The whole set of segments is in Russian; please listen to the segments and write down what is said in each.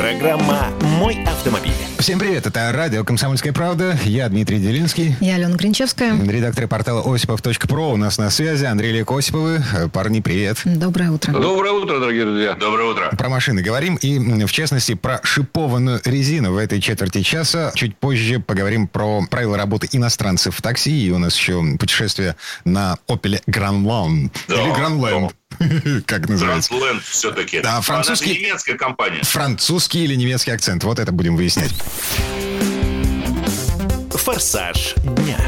Программа «Мой автомобиль». Всем привет, это радио «Комсомольская правда». Я Дмитрий Делинский. Я Алена Гринчевская. Редактор портала осипов.про у нас на связи. Андрей Лек Осиповы. Парни, привет. Доброе утро. Доброе утро, дорогие друзья. Доброе утро. Про машины говорим и, в частности, про шипованную резину в этой четверти часа. Чуть позже поговорим про правила работы иностранцев в такси. И у нас еще путешествие на Opel Grandland. Да, Или Grandland. Как называется? Трансленд все-таки. Да, французский- Она немецкая компания. Французский или немецкий акцент? Вот это будем выяснять. «Форсаж дня».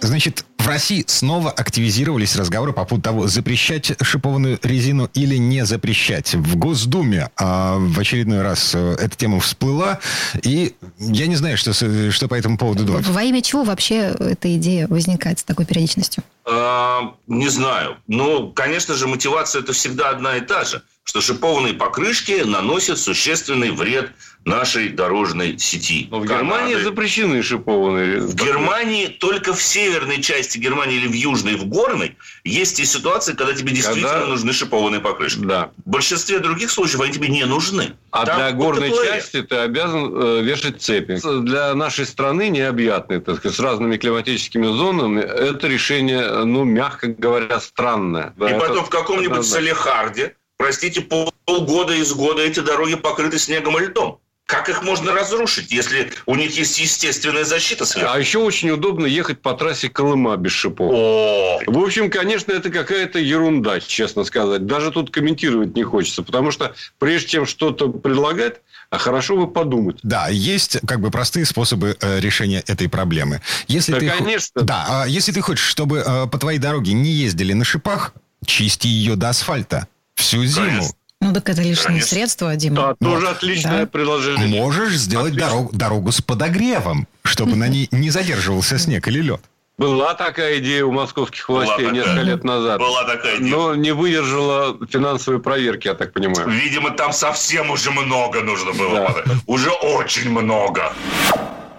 Значит, в России снова активизировались разговоры по поводу того, запрещать шипованную резину или не запрещать. В Госдуме а, в очередной раз э, эта тема всплыла, и я не знаю, что, что по этому поводу думать. Во имя чего вообще эта идея возникает с такой периодичностью? А, не знаю. Ну, конечно же, мотивация это всегда одна и та же. Что шипованные покрышки наносят существенный вред нашей дорожной сети. Но в Германии Канады. запрещены шипованные. В Германии только в северной части Германии или в южной, в горной есть и ситуации, когда тебе действительно Когда- нужны шипованные покрышки. Да. В большинстве других случаев они тебе не нужны. А Там для горной ОТП. части ты обязан э, вешать цепи. Для нашей страны необъятной, так сказать, с разными климатическими зонами, это решение, ну, мягко говоря, странное. Да, И это потом в каком-нибудь однозначно. Салехарде, простите, пол- полгода из года эти дороги покрыты снегом и льдом. Как их можно разрушить, если у них есть естественная защита сверху? А еще очень удобно ехать по трассе Колыма без шипов. О, В общем, конечно, это какая-то ерунда, честно сказать. Даже тут комментировать не хочется, потому что прежде чем что-то предлагать, а хорошо бы подумать. Да, есть как бы простые способы э, решения этой проблемы. Если Да, ты хо- конечно. Да, а если ты хочешь, чтобы э, по твоей дороге не ездили на шипах, чисти ее до асфальта всю зиму. Конечно. Ну, так это лишние Конечно. средства, Дима. Да, Ну, тоже отличное да. предложение. Можешь сделать Отлично. дорогу, дорогу с подогревом, чтобы на ней не задерживался снег или лед. Была такая идея у московских властей Была несколько такая. лет назад. была такая идея. Но не выдержала финансовой проверки, я так понимаю. Видимо, там совсем уже много нужно было. Да. Уже очень много.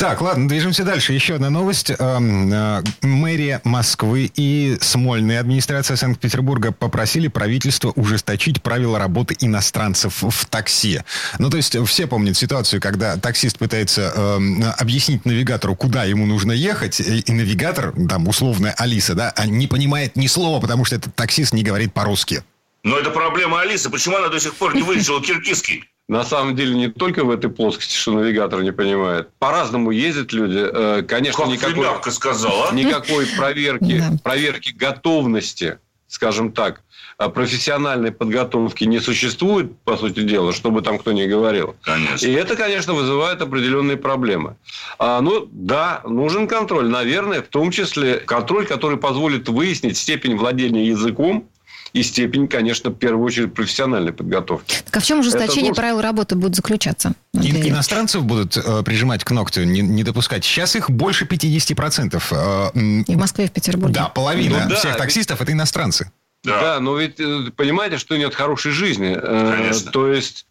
Так, ладно, движемся дальше. Еще одна новость. Эм, э, Мэрия Москвы и Смольная администрация Санкт-Петербурга попросили правительство ужесточить правила работы иностранцев в такси. Ну, то есть все помнят ситуацию, когда таксист пытается эм, объяснить навигатору, куда ему нужно ехать, и и навигатор, там, условная Алиса, да, а не понимает ни слова, потому что этот таксист не говорит по-русски. Но это проблема Алисы. Почему она до сих пор не выучила киргизский? На самом деле не только в этой плоскости, что навигатор не понимает. По-разному ездят люди. Э, Конечно, Как никакой, сказала. никакой проверки, Да. проверки готовности, скажем так, э, профессиональной подготовки не существует, по сути дела, чтобы там кто ни говорил. Конечно. И это, конечно, вызывает определенные проблемы. А, ну, да, нужен контроль, наверное, в том числе контроль, который позволит выяснить степень владения языком и степень, конечно, в первую очередь профессиональной подготовки. Так а в чем ужесточение Это правил работы будет заключаться? И- иностранцев будут э, прижимать к ногтю, не, не допускать. Сейчас их больше 50%. Э, И в Москве, и в Петербурге. да, половина Ну да, всех ведь- таксистов это иностранцы. Да. Да, но ведь э, понимаете, что нет хорошей жизни. Э, Конечно. То есть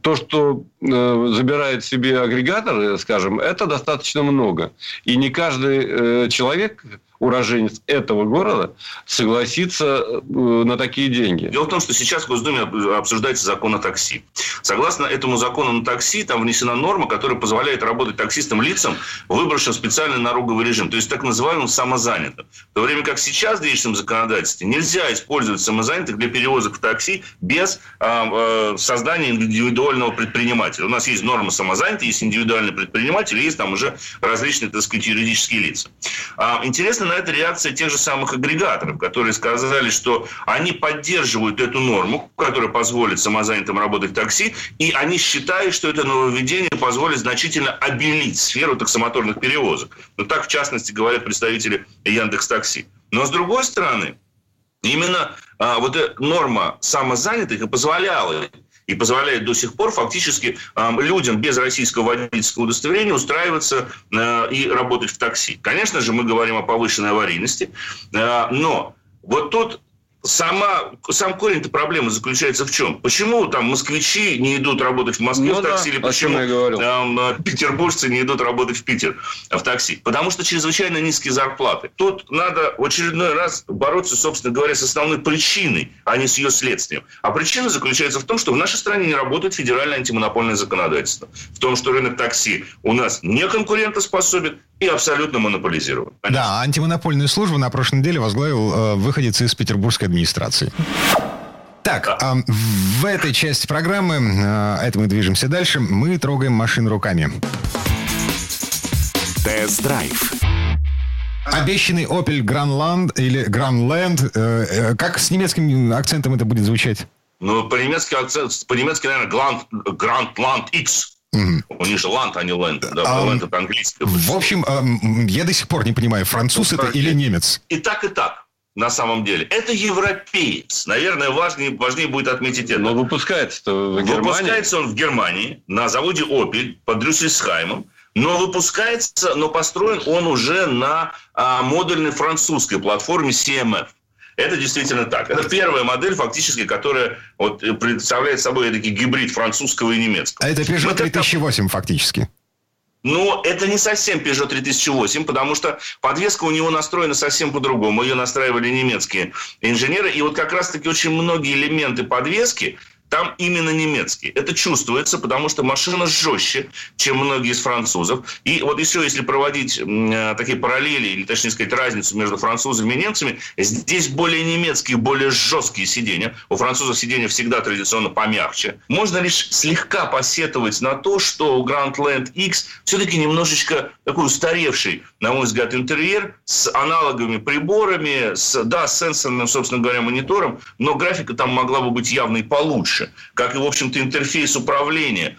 то, что э, забирает себе агрегатор, скажем, это достаточно много. И не каждый э, человек, уроженец этого города, согласится э, на такие деньги. Дело в том, что сейчас в Госдуме об- обсуждается закон о такси. Согласно этому закону на такси, там внесена норма, которая позволяет работать таксистам лицам, выбравшим специальный налоговый режим, то есть так называемым самозанятым. В то время как сейчас в действующем законодательстве нельзя использовать самозанятых для перевозок в такси без а, э, создания индивидуального предпринимателя. У нас есть норма самозанятый, есть индивидуальный предприниматель, есть там уже различные, так сказать, юридические лица. А, Интересно на это реакция тех же самых агрегаторов, которые сказали, что они поддерживают эту норму, которая позволит самозанятым работать в такси, и они считают, что это нововведение позволит значительно обелить сферу таксомоторных перевозок. Ну, так, в частности, говорят представители Яндекс Такси. Но, с другой стороны, именно а, вот эта норма самозанятых и позволяла и позволяет до сих пор фактически э, людям без российского водительского удостоверения устраиваться э, и работать в такси. Конечно же, мы говорим о повышенной аварийности, э, но вот тут сама, сам корень-то проблемы заключается в чем? Почему там москвичи не идут работать в Москве ну, в такси, да, или почему там, э, петербуржцы не идут работать в Питер в такси? Потому что чрезвычайно низкие зарплаты. Тут надо в очередной раз бороться, собственно говоря, с основной причиной, а не с ее следствием. А причина заключается в том, что в нашей стране не работает федеральное антимонопольное законодательство. В том, что рынок такси у нас не конкурентоспособен и абсолютно монополизирован. Понятно? Да, антимонопольную службу на прошлой неделе возглавил э, выходец из петербургской администрации. Так, да. э, в этой части программы, э, это мы движемся дальше, мы трогаем машину руками. Тест-драйв. Обещанный Opel Grandland или Grandland, э, э, как с немецким акцентом это будет звучать? Ну, по-немецки акцент, по-немецки, наверное, Grand, Grandland X. Угу. У них же ланд, а не ленд. Да, а, ленд это английский. В общем, я до сих пор не понимаю, француз это или немец? И так, и так на самом деле. Это европеец. Наверное, важнее, важнее будет отметить это. Но выпускается в Германии. Выпускается он в Германии на заводе Opel под Рюссельсхаймом. Но выпускается, но построен он уже на а, модульной французской платформе CMF. Это действительно так. Это первая модель, фактически, которая вот, представляет собой такой гибрид французского и немецкого. А это Peugeot 3008 фактически. Но это не совсем Peugeot 3008, потому что подвеска у него настроена совсем по-другому. Ее настраивали немецкие инженеры. И вот как раз-таки очень многие элементы подвески там именно немецкий. Это чувствуется, потому что машина жестче, чем многие из французов. И вот еще если проводить э, такие параллели, или точнее сказать разницу между французами и немцами, здесь более немецкие, более жесткие сиденья. У французов сиденья всегда традиционно помягче. Можно лишь слегка посетовать на то, что у Grand Land X все-таки немножечко такой устаревший, на мой взгляд, интерьер с аналоговыми приборами, с, да, с сенсорным, собственно говоря, монитором, но графика там могла бы быть явно и получше лучше. Как и, в общем-то, интерфейс управления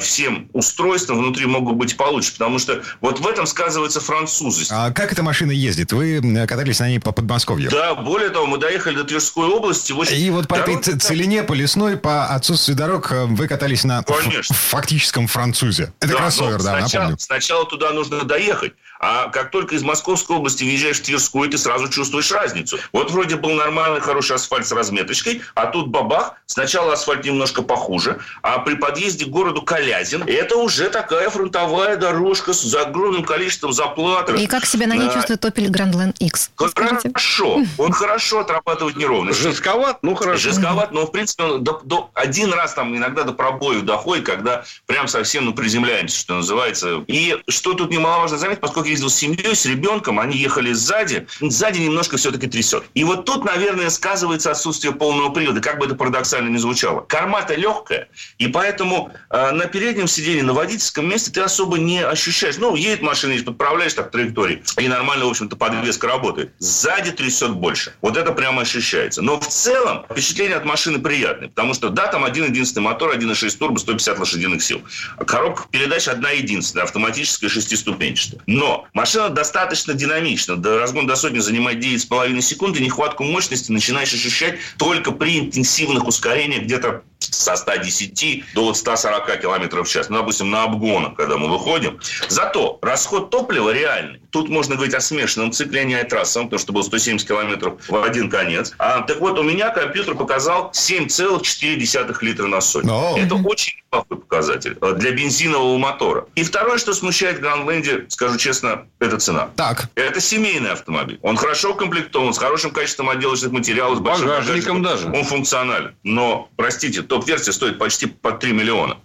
всем устройством внутри могут быть получше. Потому что вот в этом сказывается французы. А как эта машина ездит? Вы катались на ней по Подмосковью? Да, более того, мы доехали до Тверской области. И вот по этой целине, по лесной, по отсутствию дорог э, вы катались на Конечно. фактическом французе. Это да, кроссовер, да, сначала, напомню. Сначала туда нужно доехать. А как только из Московской области въезжаешь в Тверскую, ты сразу чувствуешь разницу. Вот вроде был нормальный, хороший асфальт с разметочкой, а тут бабах, сначала асфальт немножко похуже, а при подъезде к городу Калязин это уже такая фронтовая дорожка с огромным количеством заплат. И как себя на ней а, чувствует Opel Grandland X? Хорошо. Он хорошо отрабатывает неровность. Жестковат? Ну, хорошо. Жестковат, но, в принципе, он до, до, один раз там иногда до пробоев доходит, когда прям совсем ну, приземляемся, что называется. И что тут немаловажно заметить, поскольку ездил с семьей, с ребенком, они ехали сзади, сзади немножко все-таки трясет. И вот тут, наверное, сказывается отсутствие полного привода, как бы это парадоксально ни звучало. Корма-то легкая, и поэтому э, на переднем сиденье, на водительском месте ты особо не ощущаешь. Ну, едет машина, и подправляешь так траектории, и нормально, в общем-то, подвеска работает. Сзади трясет больше. Вот это прямо ощущается. Но в целом впечатление от машины приятное, потому что, да, там один единственный мотор, 1.6 турбо, 150 лошадиных сил. Коробка передач одна единственная, автоматическая шестиступенчатая. Но машина достаточно динамична. До разгон до сотни занимает 9,5 секунд, и нехватку мощности начинаешь ощущать только при интенсивных ускорениях где-то со 110 до вот 140 км в час. Ну, допустим, на обгонах, когда мы выходим. Зато расход топлива реальный. Тут можно говорить о смешанном цикле, а не о трассовом, потому что было 170 км в один конец. А, так вот, у меня компьютер показал 7,4 литра на сотню. Oh. Это очень неплохой показатель э, для бензинового мотора. И второе, что смущает в Гранленде, скажу честно, это цена. Так. Это семейный автомобиль. Он хорошо укомплектован, с хорошим качеством отделочных материалов, с большим багажником даже. Он функционален. Но, простите, топ-версия стоит почти по 3 миллиона.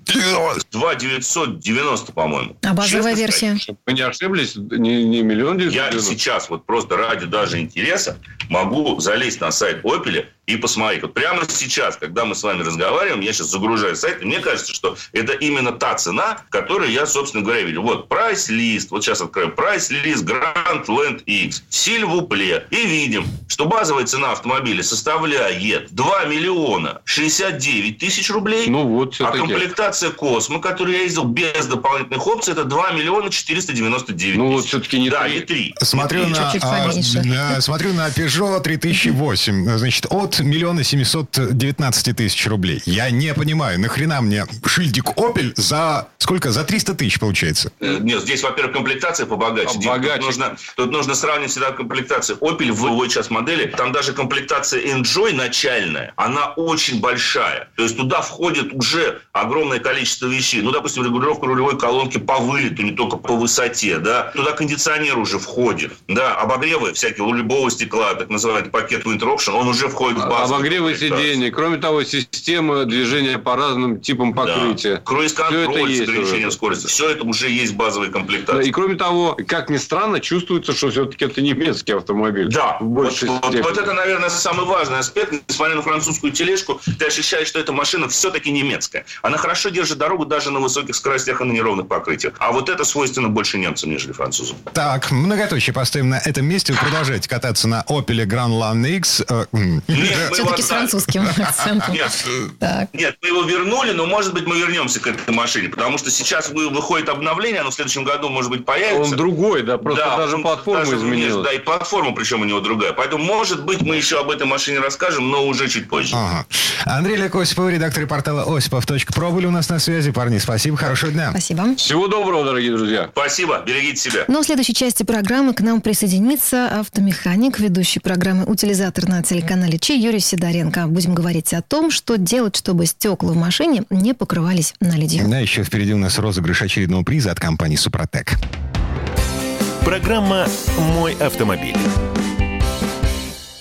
2 990, по-моему. А базовая Честно версия? Сказать, чтобы вы не ошиблись, не, не миллион 990. Я сейчас вот просто ради даже интереса могу залезть на сайт Opel и посмотреть. Вот прямо сейчас, когда мы с вами разговариваем, я сейчас загружаю сайт, и мне кажется, что это именно та цена, которую я, собственно говоря, видел. Вот прайс-лист, вот сейчас откроем прайс-лист Grand Land X, Сильвупле, и видим, что базовая цена автомобиля составляет 2 миллиона 69 тысяч рублей, ну вот, а комплектация Космо, которой я ездил без дополнительных опций, это 2 миллиона 499 Ну, тысяч. вот все-таки не Да, три. не 3. Смотрю на, а, поменьше. на- смотрю на Peugeot 3008, значит, от миллиона 719 тысяч рублей. Я не понимаю, нахрена мне шильдик Opel за сколько? За 300 тысяч получается. Э, Нет, здесь, во-первых, комплектация побогаче. Побогаче. Тут нужно, тут нужно сравнить всегда комплектацию. Opel в его час модели, там даже комплектация Enjoy начальная, она очень большая. То есть туда входит уже огромное количество вещей. Ну, допустим, регулировка рулевой колонки по вылету, не только по высоте, да. Туда кондиционер уже входит, да. Обогревы всякие у любого стекла, так называемый пакет Winter Option, он уже входит в базовую Обогревы комплектацию. сидений. Кроме того, система движения по разным типам покрытия. Да. Круиз-контроль с есть ограничением уже. скорости. Все это уже есть в базовой Да, комплектации. И кроме того, как ни странно, чувствуется, что все-таки это немецкий автомобиль. Да, в большей вот, вот- степени. вот это, наверное, самый важный аспект. Несмотря на французскую тележку, ты ощущаешь, что эта машина все-таки немецкая. Она хорошо держит дорогу даже на высоких скоростях и на неровных покрытиях. А вот это свойственно больше немцам, нежели французам. Так, многоточие поставим на этом месте. Вы продолжаете кататься на Opel Grandland X. Э, м. Нет, мы его Все-таки с французским акцентом. Нет, мы его вернули, но, может быть, мы вернемся к этой машине, потому что сейчас вы- выходит обновление, оно в следующем году, может быть, появится. Он другой, да, просто Да, даже платформа изменилась. Да, и платформа, причем у него другая. Поэтому, может быть, мы еще об этой машине расскажем, но уже чуть позже. Андрей Лек Осипов, редактор портала осипов.про были у нас на связи. Парни, спасибо, хорошего дня. Спасибо. Всего доброго, дорогие друзья. Спасибо, берегите себя. Но в следующей части программы к нам присоединится автомеханик, ведущий программы «Утилизатор» на телеканале Че Юрий Сидоренко. Будем говорить о том, что делать, чтобы стекла в машине не покрывались наледью. Да, еще впереди у нас розыгрыш очередного приза от компании «Супротек». Программа «Мой автомобиль».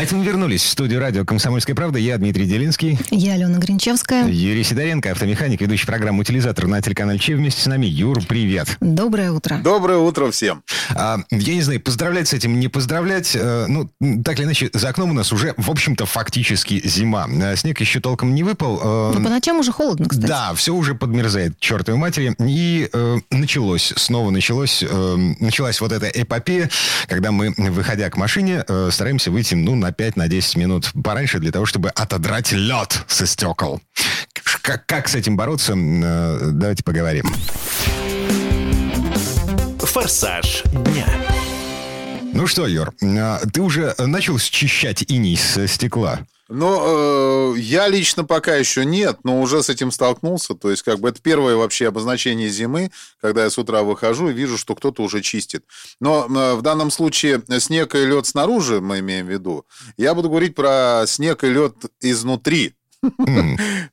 А это мы вернулись в студию радио «Комсомольская правда». Я Дмитрий Делинский. Я Алена Гринчевская. Юрий Сидоренко, автомеханик, ведущий программу «Утилизатор» на телеканале Че. Вместе с нами. Юр, привет. Доброе утро. Доброе утро всем. А, я не знаю, поздравлять с этим, не поздравлять. э, ну, так или иначе, за окном у нас уже, в общем-то, фактически зима. А снег еще толком не выпал. э, Но по ночам уже холодно, кстати. Да, все уже подмерзает, чертовой матери. И э, началось, снова началось, э, началась вот эта эпопея, когда мы, выходя к машине, э, стараемся выйти, ну, на 5-10 минут пораньше для того, чтобы отодрать лед со стекол. Как, как с этим бороться, э, давайте поговорим. «Форсаж дня». Ну что, Юр, э, ты уже начал счищать иней с стекла? Но э, я лично пока еще нет, но уже с этим столкнулся. То есть, как бы это первое вообще обозначение зимы, когда я с утра выхожу и вижу, что кто-то уже чистит. Но э, в данном случае снег и лед снаружи, мы имеем в виду. Я буду говорить про снег и лед изнутри.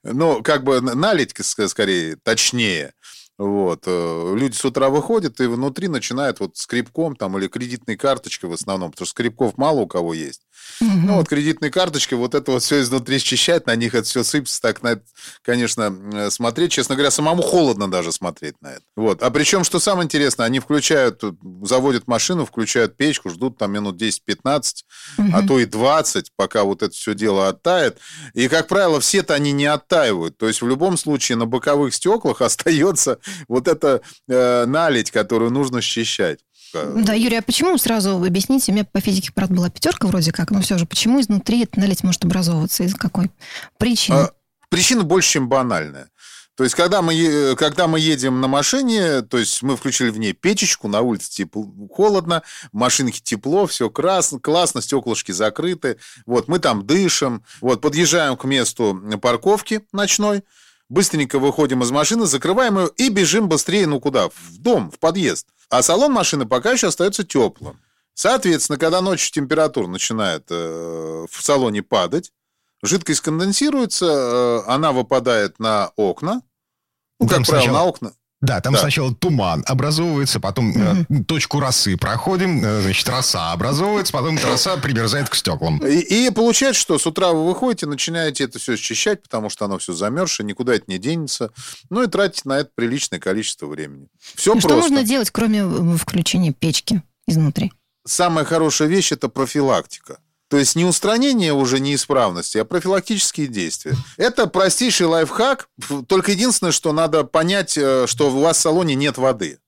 Ну, как бы налить, ск- скорее, точнее. Вот. э, Люди с утра выходят, и внутри начинают вот скребком там или кредитной карточкой в основном, потому что скребков мало у кого есть. Ну, вот кредитной карточкой вот это вот все изнутри счищать, на них это все сыпется, так на это, конечно, э, смотреть. Честно говоря, самому холодно даже смотреть на это. Вот. А причем, что самое интересное, они включают, э, заводят машину, включают печку, ждут там минут 10-15, а то и 20, пока вот это все дело оттает. И, как правило, все-то они не оттаивают. То есть, в любом случае, на боковых стеклах остается вот эта э, наледь, которую нужно счищать. Да, Юрий, а почему сразу объясните? У меня по физике, правда, была пятерка вроде как, но все же, почему изнутри эта наледь может образовываться? Из какой причины? А, Причина больше, чем банальная. То есть, когда мы, когда мы едем на машине, то есть мы включили в ней печечку, на улице тепло, холодно, в машинке тепло, все красно, классно, стеклышки закрыты, вот, мы там дышим, вот, подъезжаем к месту парковки ночной, быстренько выходим из машины, закрываем ее и бежим быстрее, ну куда? В дом, в подъезд. А салон машины пока еще остается теплым. Соответственно, когда ночью температура начинает э, в салоне падать, жидкость конденсируется, э, она выпадает на окна. Ну, как правило, сначала- на окна. Да, там Да. сначала туман образовывается, потом э, точку росы проходим, э, значит, роса образовывается, потом роса примерзает к стеклам. И, и получается, что с утра вы выходите, начинаете это все счищать, потому что оно все замерзшее, никуда это не денется. Ну и тратите на это приличное количество времени. Все Ну, Что просто. нужно делать, кроме э, включения печки изнутри? Самая хорошая вещь – это профилактика. То есть не устранение уже неисправности, а профилактические действия. Это простейший лайфхак. Только единственное, что надо понять, э, что у вас в салоне нет воды.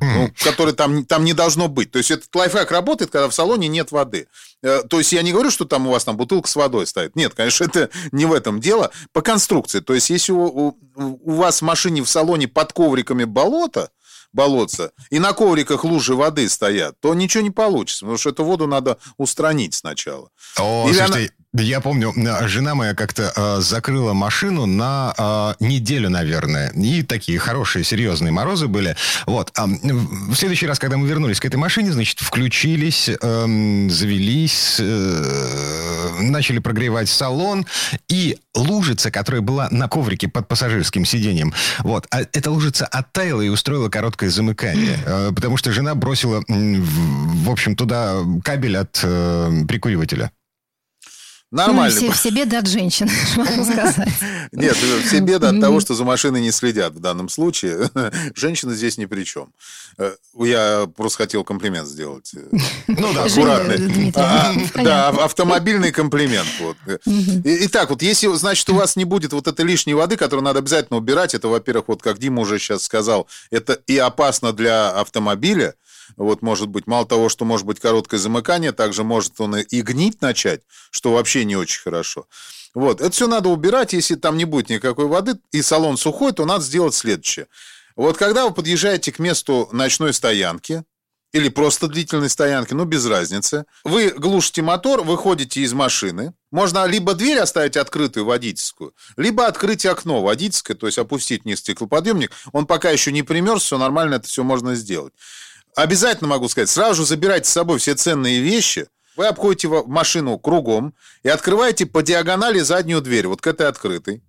ну, который там, там не должно быть. То есть этот лайфхак работает, когда в салоне нет воды. Э, То есть я не говорю, что там у вас там бутылка с водой стоит. Нет, конечно, это не в этом дело. По конструкции. То есть если у, у- у вас в машине в салоне под ковриками болото, болотца, и на ковриках лужи воды стоят, то ничего не получится, потому что эту воду надо устранить сначала. О, Или слушайте, я помню, э, жена моя как-то э, закрыла машину на э, неделю, наверное. И такие хорошие, серьезные морозы были. Вот. А, в следующий раз, когда мы вернулись к этой машине, значит, включились, эм, завелись, э, начали прогревать салон. И лужица, которая была на коврике под пассажирским сиденьем, вот, а эта лужица оттаяла и устроила короткое замыкание. Э, потому что жена бросила, в, в общем, туда кабель от э, прикуривателя. Нормально. Ну, все, все беды от женщин, могу сказать. Нет, все беды от того, что за машиной не следят в данном случае. Женщина здесь ни при чем. Э, Я просто хотел комплимент сделать. э, Ну да, аккуратный. Дмитриевна, А. Да, ав- автомобильный комплимент. И- Итак, вот если, значит, у вас не будет вот этой лишней воды, которую надо обязательно убирать, это, во-первых, вот как Дима уже сейчас сказал, это и опасно для автомобиля, вот, может быть, мало того, что может быть короткое замыкание, также может он и- гнить начать, что вообще не очень хорошо. Вот, это все надо убирать, если там не будет никакой воды, и салон сухой, то надо сделать следующее. Вот когда вы подъезжаете к месту ночной стоянки, или просто длительной стоянки, ну, без разницы. Вы глушите мотор, выходите из машины. Можно либо дверь оставить открытую водительскую, либо открыть окно водительское, то есть опустить вниз стеклоподъемник. Он пока еще не примерз, все нормально, это все можно сделать. Обязательно могу сказать, сразу же забирайте с собой все ценные вещи, вы обходите машину кругом и открываете по диагонали заднюю дверь, вот к этой открытой.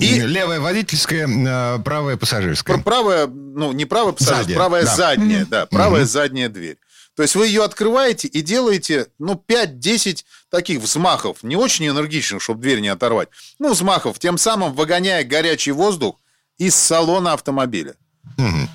И- Левая водительская, э, правая пассажирская. Пр- Правая, ну, не правая пассажир, Задняя, правая да. задняя, да, правая задняя дверь. То есть вы ее открываете и делаете, ну, 5-10 таких взмахов, не очень энергичных, чтобы дверь не оторвать. Ну, взмахов, тем самым выгоняя горячий воздух из салона автомобиля. Мгм.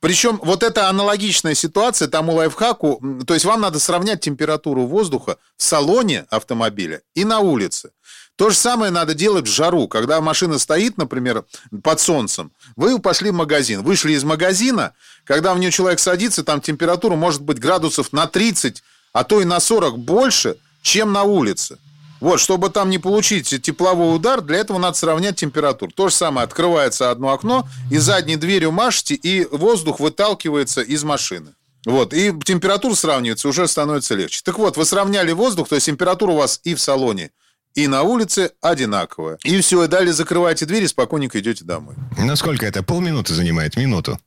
Причем вот эта аналогичная ситуация тому лайфхаку, то есть вам надо сравнять температуру воздуха в салоне автомобиля и на улице. То же самое надо делать в жару, когда машина стоит, например, под солнцем. Вы пошли в магазин, вышли из магазина, когда в нее человек садится, там температура может быть градусов на 30, а то и на 40 больше, чем на улице. Вот, чтобы там не получить тепловой удар, для этого надо сравнять температуру. То же самое, открывается одно окно, и задней дверью машете, и воздух выталкивается из машины. Вот, и температура сравнивается, уже становится легче. Так вот, вы сравняли воздух, то есть температура у вас и в салоне, и на улице одинаковая. И все, и далее закрываете дверь и спокойненько идете домой. Ну, сколько это? Полминуты занимает? Минуту?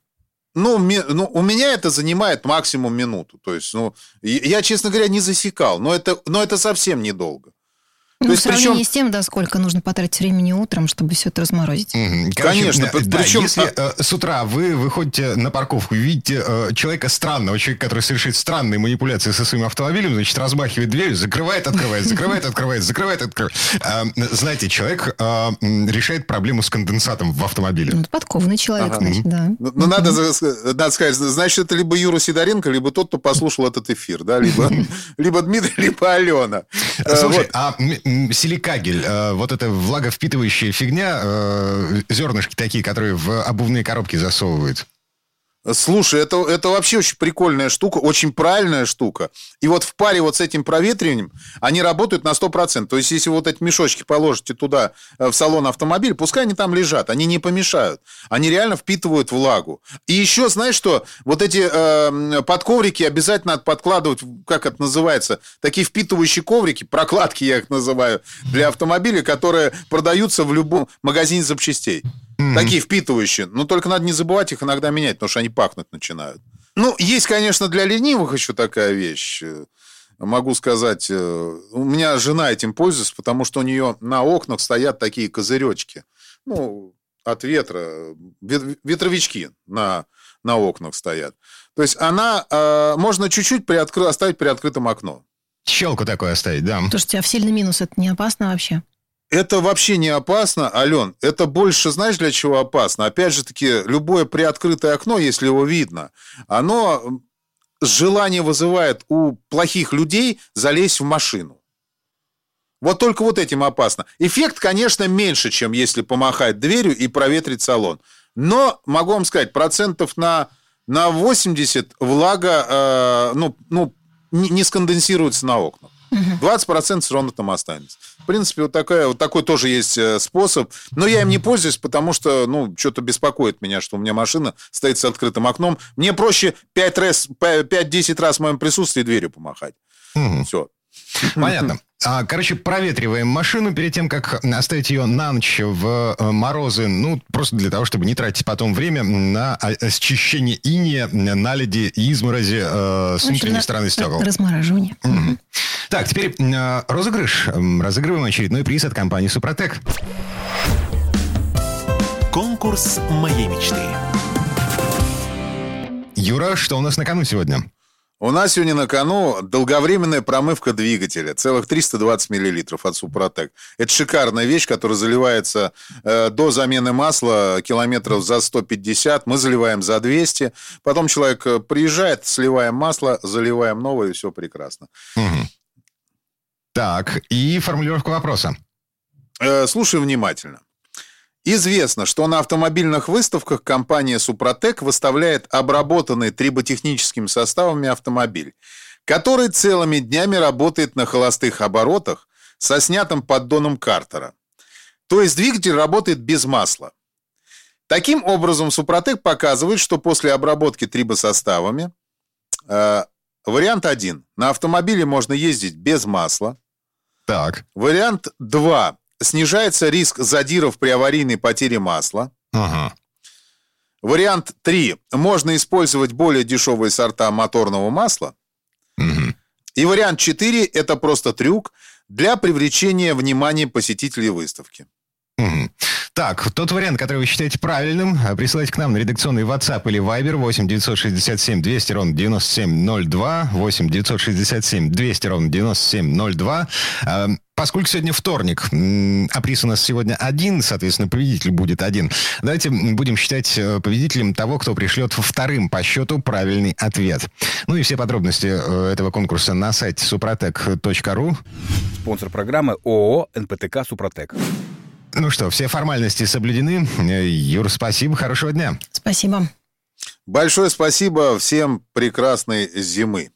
Ну, ми- ну, у меня это занимает максимум минуту. То есть, ну, я, честно говоря, не засекал, но это, но это совсем недолго. Ну, То в есть, сравнении причем- с тем, да, сколько нужно потратить времени утром, чтобы все это разморозить. Мгм. Конечно, э, да, причем- если э, с утра вы выходите на парковку и видите э, человека странного, человека, который совершит странные манипуляции со своим автомобилем, значит, размахивает дверью, закрывает, открывает, закрывает, открывает, закрывает, открывает. Э, знаете, человек э, решает проблему с конденсатом в автомобиле. Ну, подкованный человек, Ага. значит, да. Ну, ну, надо, за- надо сказать, значит, это либо Юра Сидоренко, либо тот, кто послушал этот эфир, да, либо, либо Дмитрий, либо Алена. Э, Слушай, а силикагель, э, вот эта влаговпитывающая фигня, э, зернышки такие, которые в обувные коробки засовывают. Слушай, это, это вообще очень прикольная штука, очень правильная штука. И вот в паре вот с этим проветриванием они работают на 100%. То есть, если вот эти мешочки положите туда, э, в салон автомобиля, пускай они там лежат, они не помешают. Они реально впитывают влагу. И еще, знаешь что, вот эти э, подковрики обязательно надо подкладывать, как это называется, такие впитывающие коврики, прокладки я их называю, для автомобиля, которые продаются в любом магазине запчастей. Такие впитывающие. Но только надо не забывать их иногда менять, потому что они пахнуть начинают. Ну, есть, конечно, для ленивых еще такая вещь. Могу сказать, э, у меня жена этим пользуется, потому что у нее на окнах стоят такие козыречки. Ну, от ветра, ветровички на, на окнах стоят. То есть она, э, можно чуть-чуть приоткры, оставить приоткрытым окно. Щелку такое оставить, да. Слушайте, а в сильный минус это не опасно вообще? Это вообще не опасно, Ален. Это больше, знаешь, для чего опасно? Опять же таки, любое приоткрытое окно, если его видно, оно желание вызывает у плохих людей залезть в машину. Вот только вот этим опасно. Эффект, конечно, меньше, чем если помахать дверью и проветрить салон. Но, могу вам сказать, процентов на, на 80 влага э, ну, ну, не, не сконденсируется на окнах. 20% все равно там останется. В принципе, вот, такая, вот такой тоже есть э, способ. Но я им не пользуюсь, потому что, ну, что-то беспокоит меня, что у меня машина стоит с открытым окном. Мне проще 5-10 раз в моем присутствии дверью помахать. Угу. Все. Понятно. А, короче, проветриваем машину перед тем, как оставить ее на ночь в э, морозы. Ну, просто для того, чтобы не тратить потом время на счищение иния, наледи, изморози э, с внутренней стороны стекол. Размораживание. Угу. Так, теперь э, розыгрыш. Разыгрываем очередной приз от компании «Супротек». Конкурс моей мечты. Юра, что у нас на кону сегодня? У нас сегодня на кону долговременная промывка двигателя. Целых 320 миллилитров от Супротек. Это шикарная вещь, которая заливается э, до замены масла километров за 150. Мы заливаем за 200. Потом человек э, приезжает, сливаем масло, заливаем новое, и все прекрасно. Угу. Так, и формулировка вопроса. Э, слушай внимательно. Известно, что на автомобильных выставках компания «Супротек» выставляет обработанный триботехническими составами автомобиль, который целыми днями работает на холостых оборотах со снятым поддоном картера. То есть двигатель работает без масла. Таким образом, «Супротек» показывает, что после обработки трибосоставами э, вариант 1. На автомобиле можно ездить без масла. Так. Вариант 2 снижается риск задиров при аварийной потере масла. Ага. Вариант 3. Можно использовать более дешевые сорта моторного масла. Угу. И вариант 4. Это просто трюк для привлечения внимания посетителей выставки. Угу. Так, тот вариант, который вы считаете правильным, э, присылайте к нам на редакционный WhatsApp или Viber 8 967 200 ровно 9702, 8 967 200 ровно 9702. Э, поскольку сегодня вторник, а приз у нас сегодня один, соответственно, победитель будет один, давайте будем считать э, победителем того, кто пришлет вторым по счету правильный ответ. Ну и все подробности этого конкурса на сайте suprotec.ru. Спонсор программы ООО «НПТК Супротек». Ну что, все формальности соблюдены. Юр, спасибо, хорошего дня. Спасибо. Большое спасибо, всем прекрасной зимы.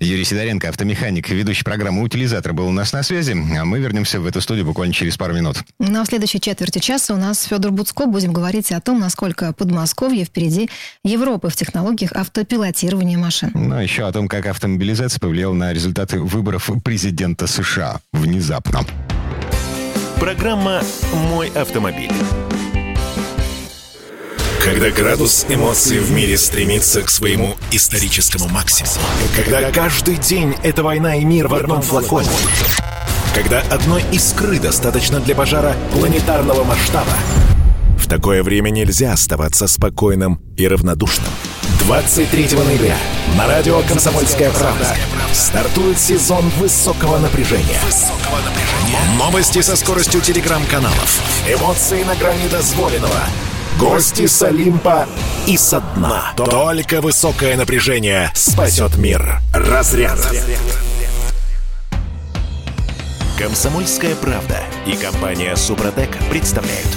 Юрий Сидоренко, автомеханик, ведущий программы «Утилизатор» был у нас на связи, а мы вернемся в эту студию буквально через пару минут. Ну а в следующей четверти часа у нас Федор Буцко. Будем говорить о том, насколько Подмосковье впереди Европы в технологиях автопилотирования машин. Ну, а еще о том, как автомобилизация повлияла на результаты выборов президента США внезапно. Программа «Мой автомобиль». Когда градус эмоций в мире стремится к своему историческому максимуму. Когда каждый день это война и мир в одном флаконе. Когда одной искры достаточно для пожара планетарного масштаба. В такое время нельзя оставаться спокойным и равнодушным. 23 ноября на радио «Комсомольская правда» стартует сезон высокого напряжения. Новости со скоростью телеграм-каналов. Эмоции на грани дозволенного. Гости с Олимпа и со дна. Только высокое напряжение спасет мир. Разряд. Комсомольская правда и компания Супротек представляют.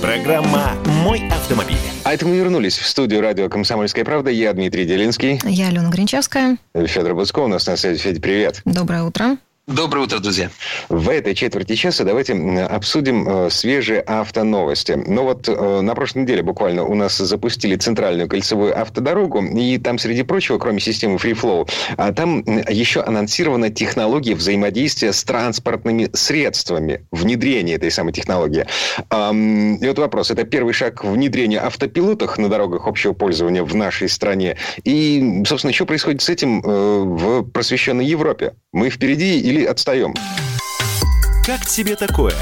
Программа «Мой автомобиль». А это мы вернулись в студию радио «Комсомольская правда». Я Дмитрий Делинский. Я Алена Гринчевская. Федор Буцко у нас на связи. Федя, привет. Доброе утро. Доброе утро, друзья. В этой четверти часа давайте обсудим э, свежие автоновости. Ну вот э, на прошлой неделе буквально у нас запустили центральную кольцевую автодорогу, и там, среди прочего, кроме системы FreeFlow, а там еще анонсирована технология взаимодействия с транспортными средствами, внедрение этой самой технологии. И вот вопрос, это первый шаг внедрения автопилотах на дорогах общего пользования в нашей стране. И, собственно, что происходит с этим э, в просвещенной Европе? Мы впереди или отстаем? Как тебе такое,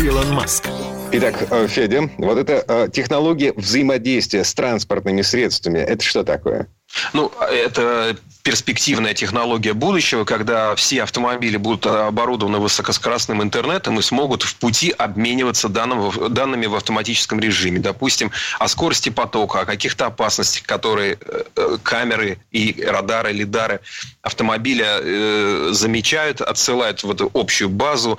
Илон Маск? Итак, э, Федя, вот эта э, технология взаимодействия с транспортными средствами, это что такое? Ну, это перспективная технология будущего, когда все автомобили будут оборудованы высокоскоростным интернетом и смогут в пути обмениваться данным, данными в автоматическом режиме. Допустим, о скорости потока, о каких-то опасностях, которые э, камеры и радары, лидары автомобиля э, замечают, отсылают в эту общую базу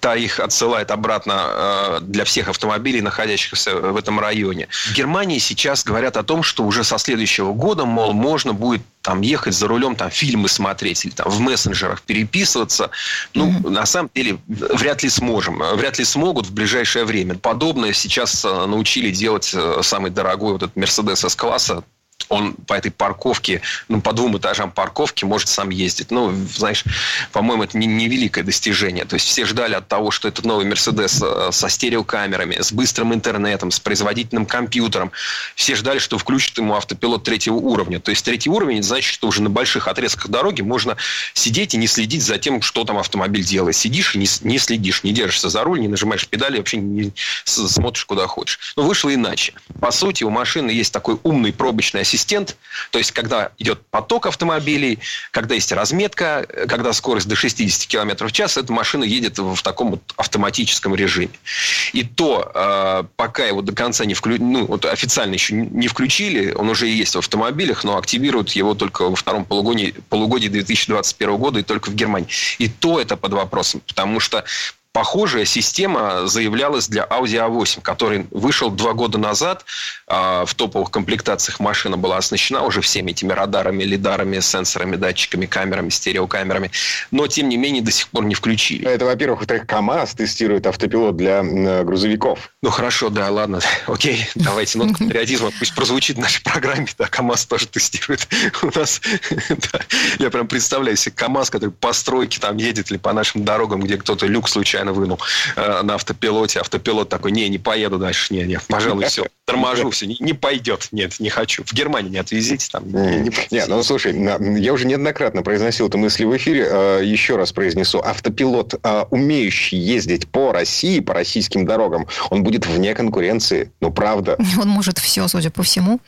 та их отсылает обратно э, для всех автомобилей, находящихся в этом районе. В Германии сейчас говорят о том, что уже со следующего года, мол, можно будет там ехать за рулем, там фильмы смотреть или там в мессенджерах переписываться. Ну, mm-hmm. на самом деле, вряд ли сможем, вряд ли смогут в ближайшее время. Подобное сейчас э, научили делать э, самый дорогой вот этот Mercedes S-класса, он по этой парковке, ну, по двум этажам парковки может сам ездить. Ну, знаешь, по-моему, это не, не великое достижение. То есть все ждали от того, что этот новый Мерседес э, со стереокамерами, с быстрым интернетом, с производительным компьютером. Все ждали, что включат ему автопилот третьего уровня. То есть третий уровень, значит, что уже на больших отрезках дороги можно сидеть и не следить за тем, что там автомобиль делает. Сидишь и не, не следишь, не держишься за руль, не нажимаешь педали, вообще не смотришь, куда хочешь. Но вышло иначе. По сути, у машины есть такой умный пробочный ассистент, то есть когда идет поток автомобилей, когда есть разметка, когда скорость до 60 км в час, эта машина едет в таком вот автоматическом режиме. И то, э, пока его до конца не включили, ну, вот официально еще не включили, он уже есть в автомобилях, но активируют его только во втором полугодии, полугодии 2021 года и только в Германии. И то это под вопросом, потому что Похожая система заявлялась для Audi A8, который вышел два года назад. А, в топовых комплектациях машина была оснащена уже всеми этими радарами, лидарами, сенсорами, датчиками, камерами, стереокамерами. Но, тем не менее, до сих пор не включили. Это, во-первых, это КАМАЗ тестирует автопилот для грузовиков. Ну, хорошо, да, ладно. Окей, давайте нотку патриотизма пусть прозвучит в нашей программе. Да, КАМАЗ тоже тестирует. У нас, да, я прям представляю себе КАМАЗ, который по стройке там едет или по нашим дорогам, где кто-то люк случайно случайно вынул э, на автопилоте. Автопилот такой, не, не поеду дальше, не, не, пожалуй, все, торможу, все, не, не пойдет, нет, не хочу. В Германии не отвезите, там, не, не Нет, ну, слушай, я уже неоднократно произносил эту мысль в эфире, э, еще раз произнесу. Автопилот, э, умеющий ездить по России, по российским дорогам, он будет вне конкуренции, ну, правда. Он может все, судя по всему.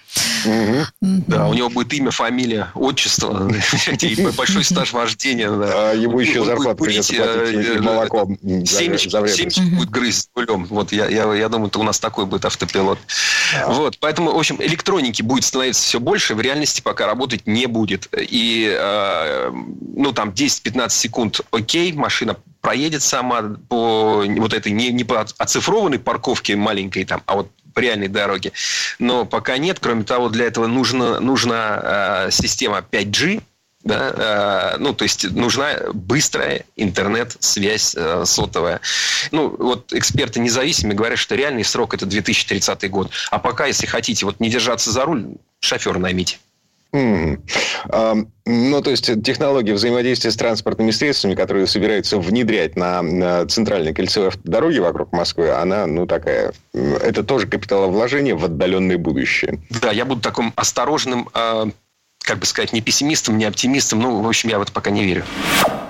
Да, у него будет имя, фамилия, отчество, большой стаж вождения. А ему еще зарплату придется платить молоком семечки, семечки будет грызть рулем. Вот я, я, я думаю, это у нас такой будет автопилот. Вот, поэтому, в общем, электроники будет становиться все больше, в реальности пока работать не будет. И, э, ну, там, 10-15 секунд, окей, машина проедет сама по вот этой не, не по оцифрованной парковке маленькой там, а вот по реальной дороге. Но пока нет. Кроме того, для этого нужна, нужна э, система 5G, да, э, ну, то есть нужна быстрая интернет-связь э, сотовая. Ну, вот эксперты независимые говорят, что реальный срок это 2030 год. А пока, если хотите вот не держаться за руль, шофера наймите. Mm. Um, ну, то есть технология взаимодействия с транспортными средствами, которые собираются внедрять на, на центральной кольцевой дороге вокруг Москвы, она, ну, такая... Это тоже капиталовложение в отдаленное будущее. Да, я буду таким осторожным э, как бы сказать, не пессимистом, не оптимистом. Ну, в общем, я в это пока не верю.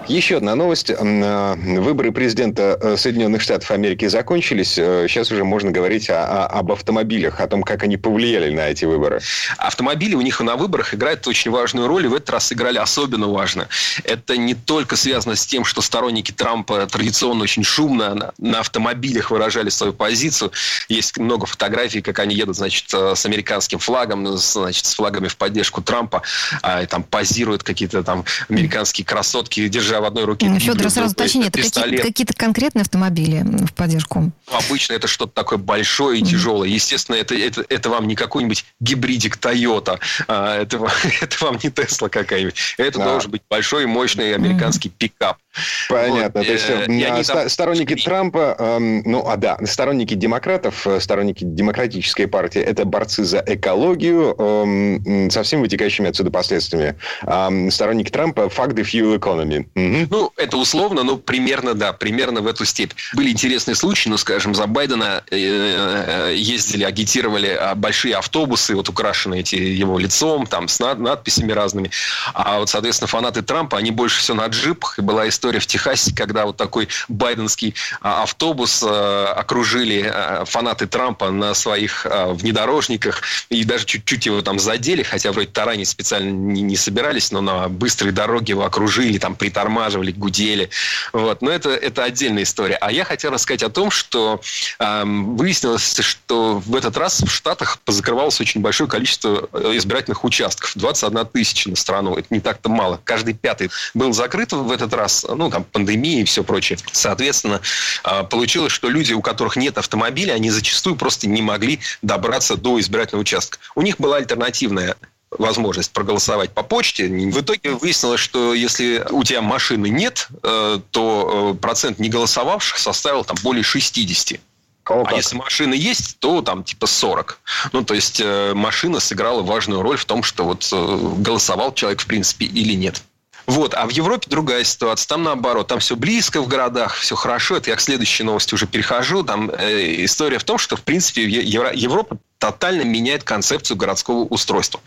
Еще одна новость. Э, выборы президента э, Соединенных Штатов Америки закончились. Э, сейчас уже можно говорить о, о, об автомобилях, о том, как они повлияли на эти выборы. Автомобили у них на выборах играют очень важную роль, и в этот раз играли особенно важно. Это не только связано с тем, что сторонники Трампа традиционно очень шумно на, на автомобилях выражали свою позицию. Есть много фотографий, как они едут, значит, с американским флагом, значит, с флагами в поддержку Трампа, а, и там позируют какие-то там американские красотки, держа держа в одной руке... Федор, сразу уточни, это какие-то, какие-то конкретные автомобили в поддержку? Обычно это что-то такое большое и тяжелое. Естественно, это, это, это вам не какой-нибудь гибридик Toyota, а, это, это вам не Тесла какая-нибудь. Это а. должен быть большой, мощный американский пикап. Понятно. Вот, То есть э, ста- сторонники Трампа, э, ну, а да, сторонники демократов, э, сторонники демократической партии, это борцы за экологию э, со всеми вытекающими отсюда последствиями. Э, сторонники Трампа fuck the fuel economy. Угу. Ну, это условно, но примерно, да, примерно в эту степь. Были интересные случаи, ну, скажем, за Байдена э, э, ездили, агитировали а, большие автобусы, вот украшенные эти его лицом, там, с надписями разными. А вот, соответственно, фанаты Трампа, они больше все на джипах, и была история история в Техасе, когда вот такой байденский а, автобус а, окружили а, фанаты Трампа на своих внедорожниках и даже чуть-чуть его там задели, хотя вроде таранить специально не, собирались, но на быстрой дороге его окружили, там притормаживали, гудели. Вот. Но это, это отдельная история. А я хотел рассказать о том, что э, выяснилось, что в этот раз в Штатах позакрывалось очень большое количество избирательных участков. 21 тысяча на страну. Это не так-то мало. Каждый пятый был закрыт в этот раз. Ну, там, пандемия и все прочее. Соответственно, а, получилось, что люди, у которых нет автомобиля, они зачастую просто не могли добраться до избирательного участка. У них была альтернативная возможность проголосовать по почте. В итоге выяснилось, что если у тебя машины нет, э, то э, процент неголосовавших составил там более 60. О, а если машина есть, то там типа 40. Ну, то есть э, машина сыграла важную роль в том, что вот голосовал человек в принципе или нет. Вот. А в Европе другая ситуация. Там наоборот. Там все близко в городах, все хорошо. Это я к следующей новости уже перехожу. Там э, история в том, что, в принципе, Евро, Европа тотально меняет концепцию городского устройства.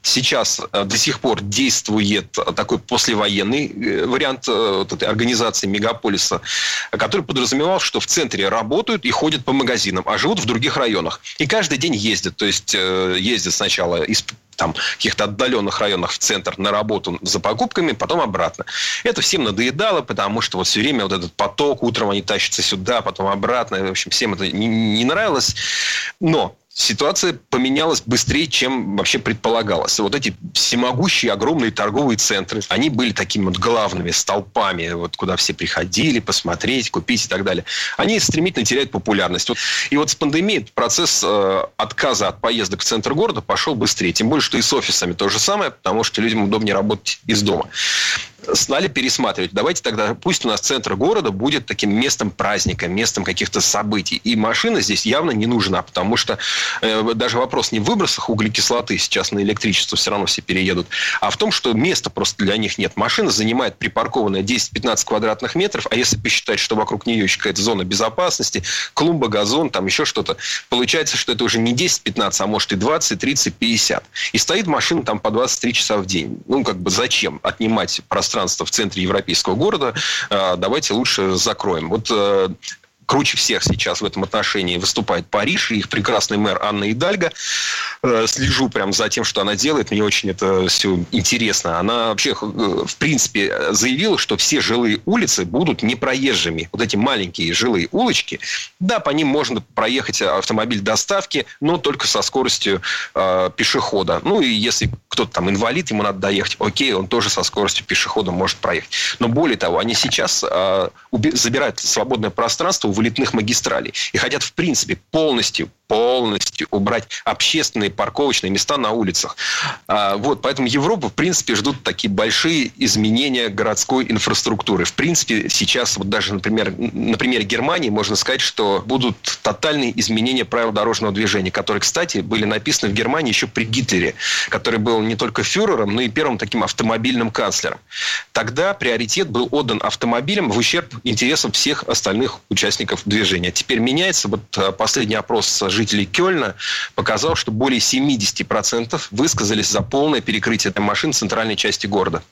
Сейчас э, до сих пор действует такой послевоенный э, вариант э, вот этой организации мегаполиса, который подразумевал, что в центре работают и ходят по магазинам, а живут в других районах. И каждый день ездят. То есть ездят сначала из там каких-то отдаленных районах в центр на работу за покупками, потом обратно. Это всем надоедало, потому что вот все время вот этот поток, утром они тащатся сюда, потом обратно. В общем, всем это не, не нравилось. Но ситуация поменялась быстрее, чем вообще предполагалось. Вот эти всемогущие огромные торговые центры, они были такими вот главными столпами, вот куда все приходили посмотреть, купить и так далее. Они стремительно теряют популярность. Вот, и вот с пандемией процесс э, отказа от поездок в центр города пошел быстрее. Тем более, что и с офисами то же самое, потому что людям удобнее работать из дома стали пересматривать. Давайте тогда, пусть у нас центр города будет таким местом праздника, местом каких-то событий. И машина здесь явно не нужна, потому что э, даже вопрос не в выбросах углекислоты, сейчас на электричество все равно все переедут, а в том, что места просто для них нет. Машина занимает припаркованная 10-15 квадратных метров, а если посчитать, что вокруг нее еще какая-то зона безопасности, клумба, газон, там еще что-то, получается, что это уже не 10-15, а может и 20, 30, 50. И стоит машина там по 23 часа в день. Ну, как бы зачем отнимать пространство пространство в центре европейского города, а, давайте лучше закроем. Вот э, круче всех сейчас в этом отношении выступает Париж и их прекрасный мэр Анна Идальга. Э, слежу прям за тем, что она делает. Мне очень это все интересно. Она вообще, э, в принципе, заявила, что все жилые улицы будут непроезжими. Вот эти маленькие жилые улочки, да, по ним можно проехать автомобиль доставки, но только со скоростью э, пешехода. Ну, и если кто-то там инвалид, ему надо доехать, окей, он тоже со скоростью пешехода может проехать. Но более того, они сейчас э, забирают свободное пространство у вылетных магистралей. И хотят, в принципе, полностью полностью убрать общественные парковочные места на улицах. А, вот, поэтому Европу, в принципе, ждут такие большие изменения городской инфраструктуры. В принципе, сейчас вот даже, например, на примере Германии можно сказать, что будут тотальные изменения правил дорожного движения, которые, кстати, были написаны в Германии еще при Гитлере, который был не только фюрером, но и первым таким автомобильным канцлером. Тогда приоритет был отдан автомобилям в ущерб интересам всех остальных участников движения. Теперь меняется. Вот а, последний опрос жителей Кёльна показал, что более 70% высказались за полное перекрытие машин в центральной части города.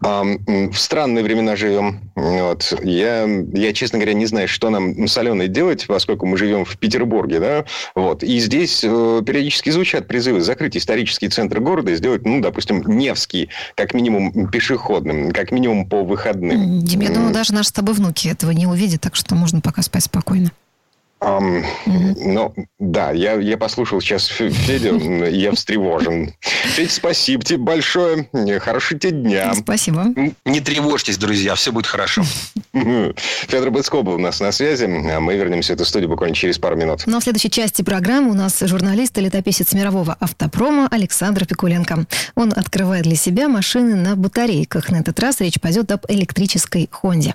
В странные времена живем. Вот. Я, я, честно говоря, не знаю, что нам соленое делать, поскольку мы живем в Петербурге. Да? Вот. И здесь э, периодически звучат призывы закрыть исторический центр города и сделать, ну, допустим, Невский, как минимум пешеходным, как минимум по выходным. Дим, я думаю, даже наши с тобой внуки этого не увидят, так что можно пока спать спокойно. Um, mm-hmm. Ну, да, я, я послушал сейчас Федю, я встревожен. Федь, спасибо тебе большое. Хорошего тебе дня. Спасибо. Не тревожьтесь, друзья, все будет хорошо. Федор Быцко был у нас на связи. А мы вернемся в эту студию буквально через пару минут. Ну, а в следующей части программы у нас журналист и летописец мирового автопрома Александр Пикуленко. Он открывает для себя машины на батарейках. На этот раз речь пойдет об электрической Хонде.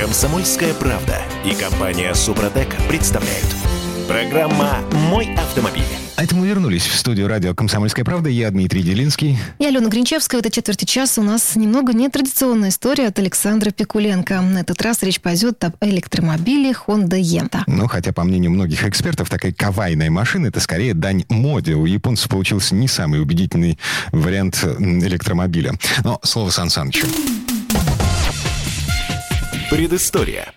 Комсомольская правда и компания Супротек представляют. Программа «Мой автомобиль». А это мы вернулись в студию радио «Комсомольская правда». Я Дмитрий Делинский. Я Алена Гринчевская. В этой четверти часа у нас немного нетрадиционная история от Александра Пикуленко. На этот раз речь пойдет об электромобиле Honda Yenta. Ну, хотя, по мнению многих экспертов, такая кавайная машина – это скорее дань моде. У японцев получился не самый убедительный вариант электромобиля. Но слово Сан Санычу. Предыстория.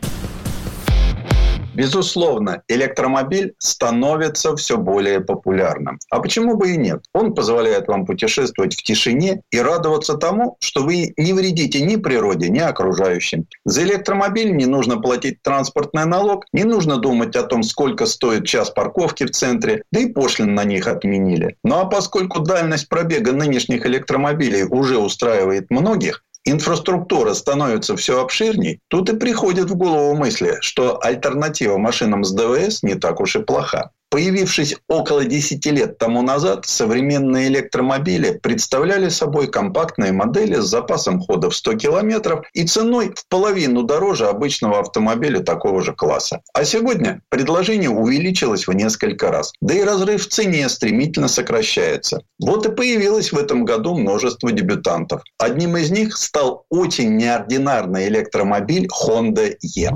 Безусловно, электромобиль становится все более популярным. А почему бы и нет? Он позволяет вам путешествовать в тишине и радоваться тому, что вы не вредите ни природе, ни окружающим. За электромобиль не нужно платить транспортный налог, не нужно думать о том, сколько стоит час парковки в центре, да и пошлин на них отменили. Ну а поскольку дальность пробега нынешних электромобилей уже устраивает многих, инфраструктура становится все обширней, тут и приходит в голову мысли, что альтернатива машинам с ДВС не так уж и плоха. Появившись около 10 лет тому назад, современные электромобили представляли собой компактные модели с запасом хода в 100 километров и ценой в половину дороже обычного автомобиля такого же класса. А сегодня предложение увеличилось в несколько раз. Да и разрыв в цене стремительно сокращается. Вот и появилось в этом году множество дебютантов. Одним из них стал очень неординарный электромобиль Honda E.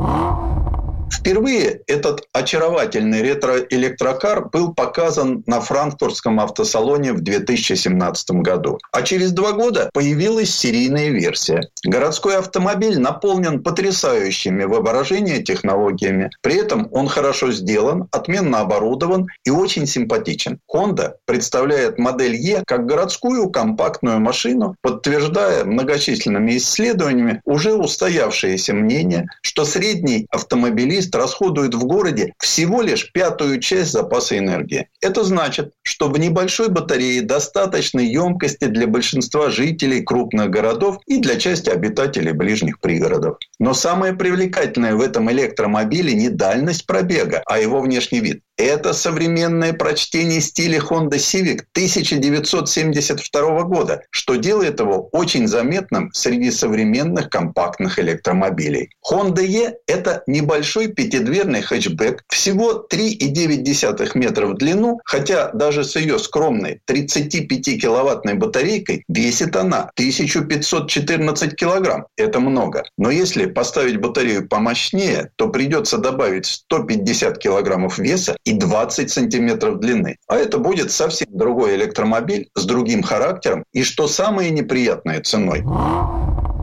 Впервые этот очаровательный ретро-электрокар был показан на франкфуртском автосалоне в 2017 году. А через два года появилась серийная версия. Городской автомобиль наполнен потрясающими воображения технологиями. При этом он хорошо сделан, отменно оборудован и очень симпатичен. Honda представляет модель E как городскую компактную машину, подтверждая многочисленными исследованиями уже устоявшееся мнение, что средний автомобилист автомобилист расходует в городе всего лишь пятую часть запаса энергии. Это значит, что в небольшой батарее достаточной емкости для большинства жителей крупных городов и для части обитателей ближних пригородов. Но самое привлекательное в этом электромобиле не дальность пробега, а его внешний вид. Это современное прочтение стиля Honda Civic 1972 года, что делает его очень заметным среди современных компактных электромобилей. Honda E – это небольшой пятидверный хэтчбэк, всего 3,9 метра в длину, хотя даже с ее скромной 35-киловаттной батарейкой весит она 1514 килограмм. Это много. Но если поставить батарею помощнее, то придется добавить 150 килограммов веса и 20 сантиметров длины. А это будет совсем другой электромобиль с другим характером и, что самое неприятное, ценой.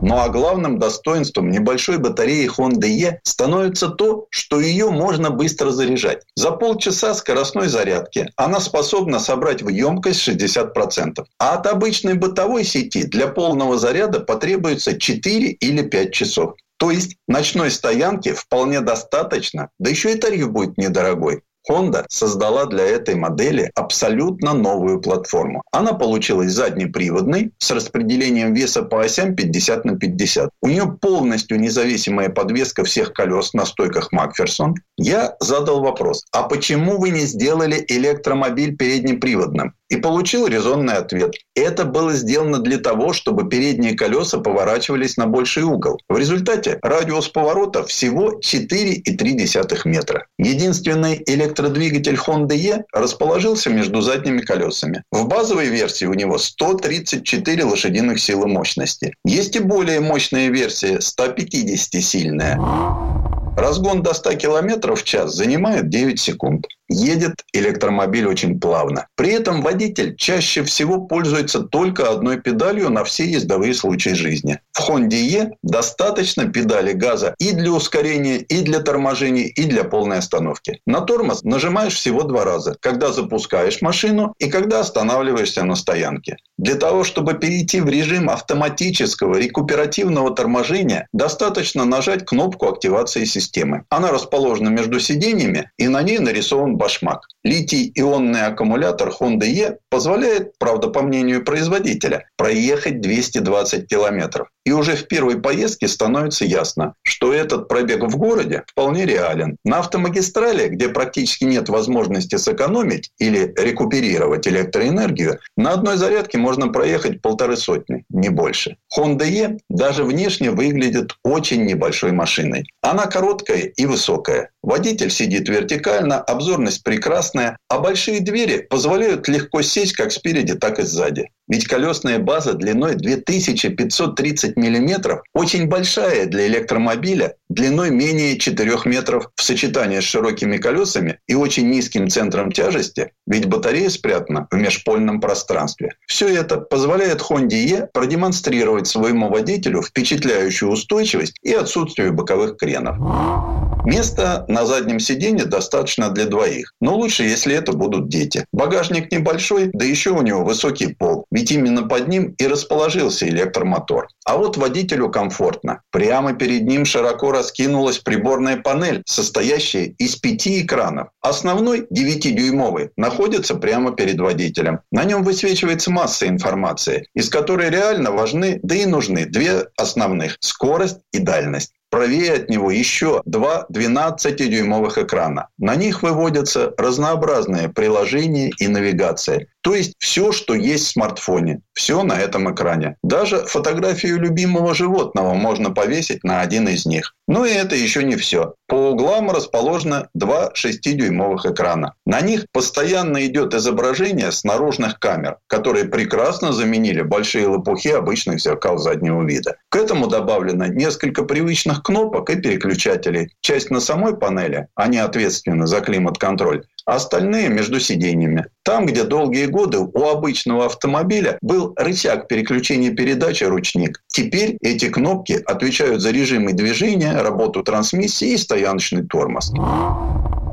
Ну а главным достоинством небольшой батареи Honda E становится то, что ее можно быстро заряжать. За полчаса скоростной зарядки она способна собрать в емкость 60%. А от обычной бытовой сети для полного заряда потребуется 4 или 5 часов. То есть ночной стоянки вполне достаточно, да еще и тариф будет недорогой. Honda создала для этой модели абсолютно новую платформу. Она получилась заднеприводной с распределением веса по осям 50 на 50. У нее полностью независимая подвеска всех колес на стойках Макферсон. Я задал вопрос, а почему вы не сделали электромобиль переднеприводным? И получил резонный ответ. Это было сделано для того, чтобы передние колеса поворачивались на больший угол. В результате радиус поворота всего 4,3 метра. Единственный электродвигатель Honda E расположился между задними колесами. В базовой версии у него 134 лошадиных силы мощности. Есть и более мощная версия, 150-сильная. Разгон до 100 км в час занимает 9 секунд. Едет электромобиль очень плавно. При этом водитель чаще всего пользуется только одной педалью на все ездовые случаи жизни. В Honda E достаточно педали газа и для ускорения, и для торможения, и для полной остановки. На тормоз нажимаешь всего два раза, когда запускаешь машину и когда останавливаешься на стоянке. Для того, чтобы перейти в режим автоматического рекуперативного торможения, достаточно нажать кнопку активации системы. Она расположена между сиденьями и на ней нарисован башмак. Литий-ионный аккумулятор Honda E позволяет, правда, по мнению производителя, проехать 220 километров. И уже в первой поездке становится ясно, что этот пробег в городе вполне реален. На автомагистрали, где практически нет возможности сэкономить или рекуперировать электроэнергию, на одной зарядке можно проехать полторы сотни, не больше. Honda E даже внешне выглядит очень небольшой машиной. Она короткая и высокая. Водитель сидит вертикально, обзорность прекрасная, а большие двери позволяют легко сесть как спереди, так и сзади. Ведь колесная база длиной 2530 миллиметров очень большая для электромобиля, длиной менее 4 метров в сочетании с широкими колесами и очень низким центром тяжести, ведь батарея спрятана в межпольном пространстве. Все это позволяет Honda E продемонстрировать своему водителю впечатляющую устойчивость и отсутствие боковых кренов. Места на заднем сиденье достаточно для двоих, но лучше, если это будут дети. Багажник небольшой, да еще у него высокий пол, ведь именно под ним и расположился электромотор. А вот водителю комфортно. Прямо перед ним широко раскинулась приборная панель, состоящая из пяти экранов. Основной, 9-дюймовый, находится прямо перед водителем. На нем высвечивается масса информации, из которой реально важны, да и нужны две основных – скорость и дальность. Правее от него еще два 12-дюймовых экрана. На них выводятся разнообразные приложения и навигация. То есть все, что есть в смартфоне, все на этом экране. Даже фотографию любимого животного можно повесить на один из них. Но и это еще не все. По углам расположено два 6-дюймовых экрана. На них постоянно идет изображение с наружных камер, которые прекрасно заменили большие лопухи обычных зеркал заднего вида. К этому добавлено несколько привычных кнопок и переключателей. Часть на самой панели, они ответственны за климат-контроль, а остальные между сиденьями. Там, где долгие годы у обычного автомобиля был рычаг переключения передачи ручник. Теперь эти кнопки отвечают за режимы движения, работу трансмиссии и стояночный тормоз.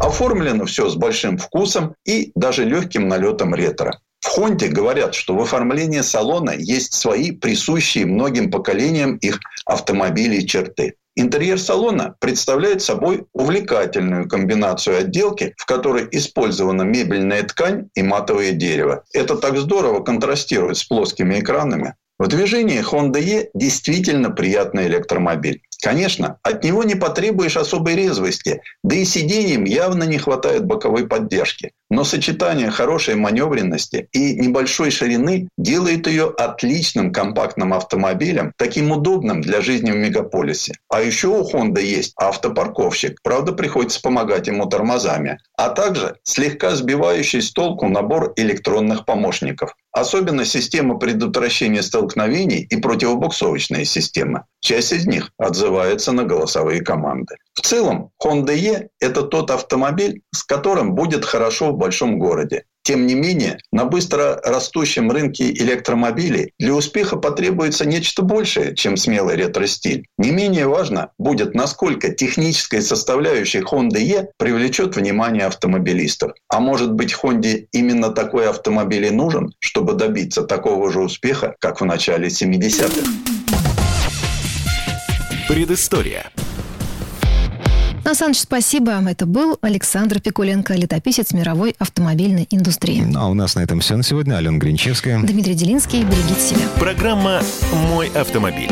Оформлено все с большим вкусом и даже легким налетом ретро. В Хонде говорят, что в оформлении салона есть свои присущие многим поколениям их автомобилей черты. Интерьер салона представляет собой увлекательную комбинацию отделки, в которой использована мебельная ткань и матовое дерево. Это так здорово контрастирует с плоскими экранами. В движении Honda E действительно приятный электромобиль. Конечно, от него не потребуешь особой резвости, да и сиденьям явно не хватает боковой поддержки. Но сочетание хорошей маневренности и небольшой ширины делает ее отличным компактным автомобилем, таким удобным для жизни в мегаполисе. А еще у Honda есть автопарковщик, правда приходится помогать ему тормозами, а также слегка сбивающий с толку набор электронных помощников. Особенно система предотвращения столкновений и противобуксовочные системы. Часть из них отзывается на голосовые команды. В целом, Honda E – это тот автомобиль, с которым будет хорошо в большом городе. Тем не менее, на быстро растущем рынке электромобилей для успеха потребуется нечто большее, чем смелый ретро-стиль. Не менее важно будет, насколько техническая составляющая Honda E привлечет внимание автомобилистов. А может быть, Honda именно такой автомобиль и нужен, чтобы добиться такого же успеха, как в начале 70-х. Предыстория. Сан спасибо. Это был Александр Пикуленко, летописец мировой автомобильной индустрии. Ну, а у нас на этом все на сегодня. Алена Гринчевская. Дмитрий Делинский. Берегите себя. Программа «Мой автомобиль».